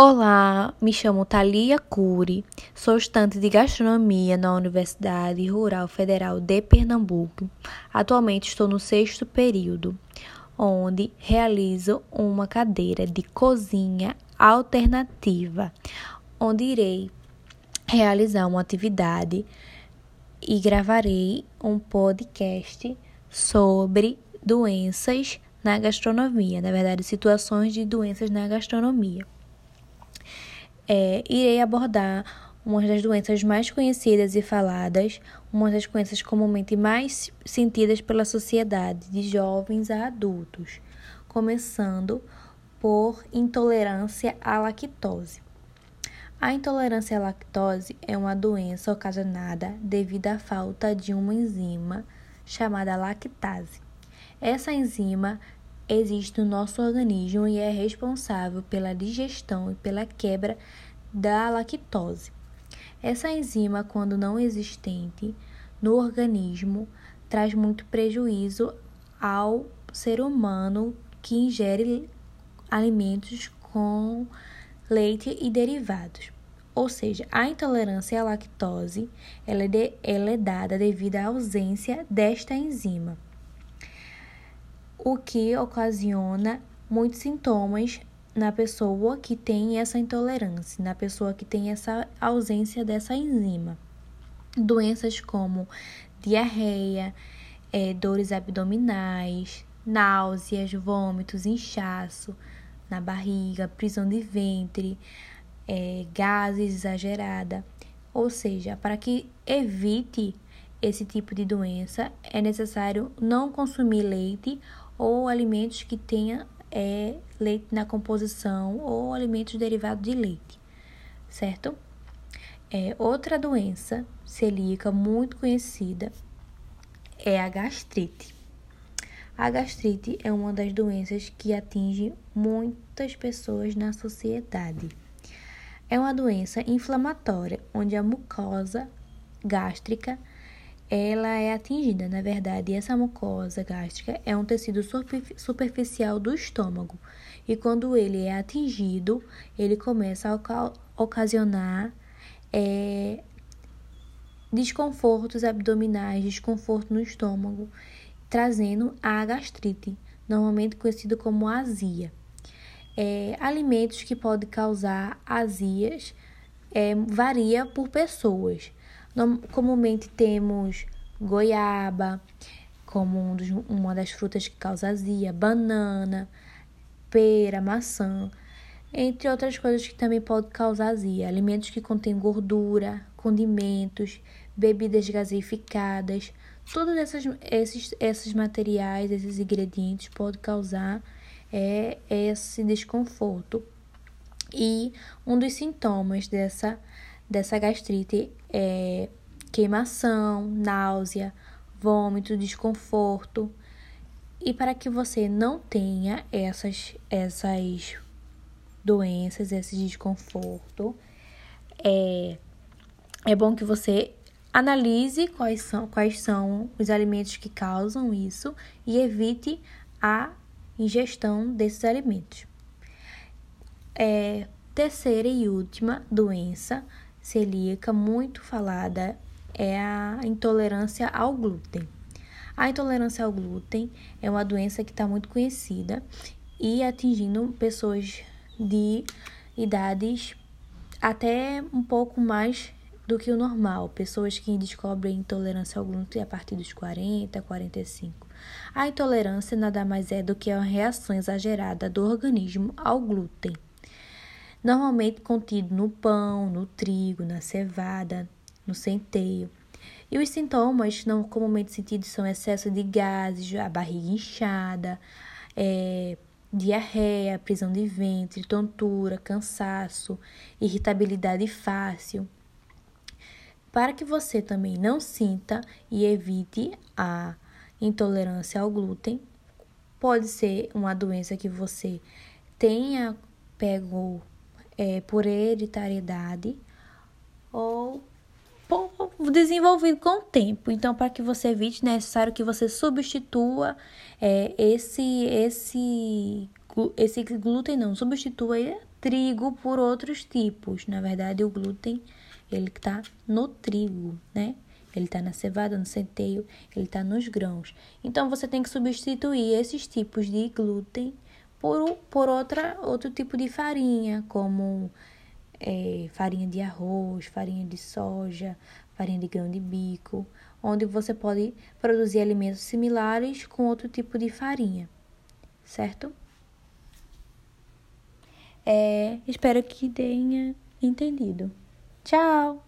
Olá, me chamo Thalia Cury, sou estudante de gastronomia na Universidade Rural Federal de Pernambuco. Atualmente estou no sexto período, onde realizo uma cadeira de cozinha alternativa, onde irei realizar uma atividade e gravarei um podcast sobre doenças na gastronomia, na verdade, situações de doenças na gastronomia é, irei abordar uma das doenças mais conhecidas e faladas, uma das doenças comumente mais sentidas pela sociedade, de jovens a adultos, começando por intolerância à lactose. A intolerância à lactose é uma doença ocasionada devido à falta de uma enzima chamada lactase. Essa enzima existe no nosso organismo e é responsável pela digestão e pela quebra da lactose. Essa enzima, quando não existente no organismo, traz muito prejuízo ao ser humano que ingere alimentos com leite e derivados. Ou seja, a intolerância à lactose ela é, de, ela é dada devido à ausência desta enzima o que ocasiona muitos sintomas na pessoa que tem essa intolerância, na pessoa que tem essa ausência dessa enzima. Doenças como diarreia, é, dores abdominais, náuseas, vômitos, inchaço na barriga, prisão de ventre, é, gases exagerada. Ou seja, para que evite esse tipo de doença, é necessário não consumir leite ou alimentos que tenha é, leite na composição ou alimentos derivados de leite, certo? É, outra doença celíaca muito conhecida é a gastrite. A gastrite é uma das doenças que atinge muitas pessoas na sociedade. É uma doença inflamatória onde a mucosa gástrica ela é atingida. Na verdade, essa mucosa gástrica é um tecido superficial do estômago e quando ele é atingido, ele começa a ocasionar é, desconfortos abdominais, desconforto no estômago, trazendo a gastrite, normalmente conhecido como azia. É, alimentos que podem causar azias é, varia por pessoas. Comumente temos goiaba, como um dos, uma das frutas que causa azia, banana, pera, maçã, entre outras coisas que também podem causar azia. Alimentos que contêm gordura, condimentos, bebidas gaseificadas, todos essas, esses, esses materiais, esses ingredientes podem causar é, esse desconforto. E um dos sintomas dessa dessa gastrite é queimação, náusea, vômito, desconforto. E para que você não tenha essas, essas doenças, esse desconforto, é, é bom que você analise quais são, quais são os alimentos que causam isso e evite a ingestão desses alimentos. É, terceira e última doença celíaca muito falada é a intolerância ao glúten. A intolerância ao glúten é uma doença que está muito conhecida e atingindo pessoas de idades até um pouco mais do que o normal, pessoas que descobrem intolerância ao glúten a partir dos 40, 45. A intolerância nada mais é do que uma reação exagerada do organismo ao glúten normalmente contido no pão, no trigo, na cevada, no centeio. E os sintomas não comumente sentidos são excesso de gases, a barriga inchada, é, diarreia, prisão de ventre, tontura, cansaço, irritabilidade fácil. Para que você também não sinta e evite a intolerância ao glúten, pode ser uma doença que você tenha pego é, por hereditariedade ou desenvolvido com o tempo. Então, para que você evite, é necessário que você substitua é, esse, esse esse glúten não substitui trigo por outros tipos. Na verdade, o glúten ele está no trigo, né? Ele está na cevada, no centeio, ele está nos grãos. Então, você tem que substituir esses tipos de glúten por, por outra, outro tipo de farinha, como é, farinha de arroz, farinha de soja, farinha de grão de bico, onde você pode produzir alimentos similares com outro tipo de farinha, certo? É, espero que tenha entendido. Tchau!